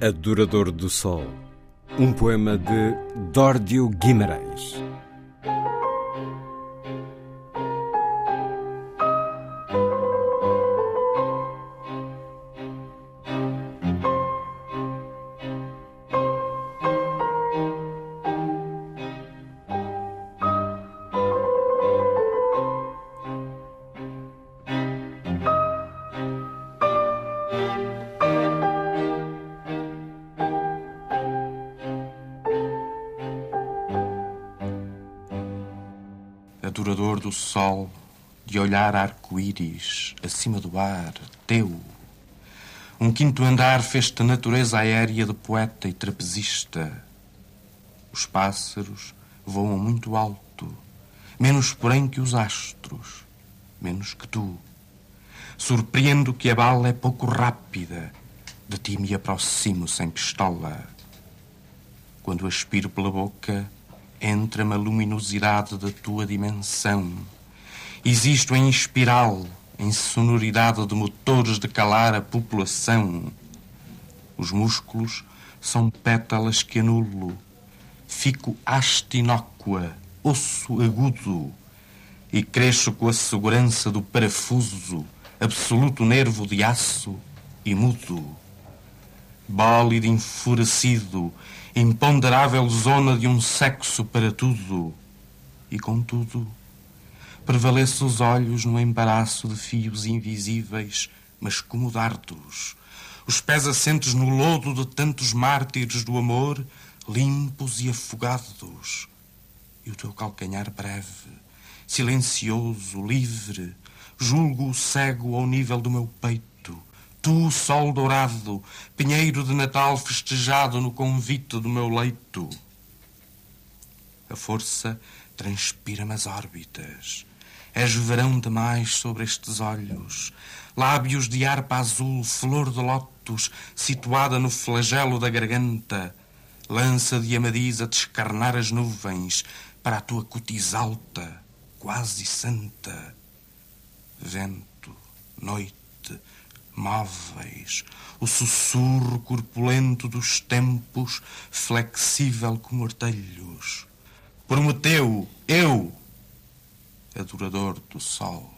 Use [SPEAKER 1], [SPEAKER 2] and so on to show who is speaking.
[SPEAKER 1] Adorador do Sol, um poema de Dórdio Guimarães.
[SPEAKER 2] Adorador do sol, de olhar arco-íris acima do ar, teu. Um quinto andar fez-te natureza aérea de poeta e trapezista. Os pássaros voam muito alto, menos porém que os astros, menos que tu. Surpreendo que a bala é pouco rápida, de ti me aproximo sem pistola. Quando aspiro pela boca, entra-me a luminosidade da tua dimensão. Existo em espiral, em sonoridade de motores de calar a população. Os músculos são pétalas que anulo. Fico haste inócua, osso agudo, e cresço com a segurança do parafuso, absoluto nervo de aço e mudo. Bólido enfurecido, imponderável zona de um sexo para tudo. E contudo, prevalece os olhos no embaraço de fios invisíveis, mas como dardos. Os pés assentes no lodo de tantos mártires do amor, limpos e afogados. E o teu calcanhar breve, silencioso, livre, julgo o cego ao nível do meu peito Tu, sol dourado, pinheiro de Natal festejado no convite do meu leito. A força transpira-me as órbitas. És verão demais sobre estes olhos. Lábios de harpa azul, flor de lótus, situada no flagelo da garganta. Lança de amadis a descarnar as nuvens para a tua cutis alta, quase santa. Vento, noite, móveis, o sussurro corpulento dos tempos, flexível como artelhos. Prometeu, eu, adorador do sol.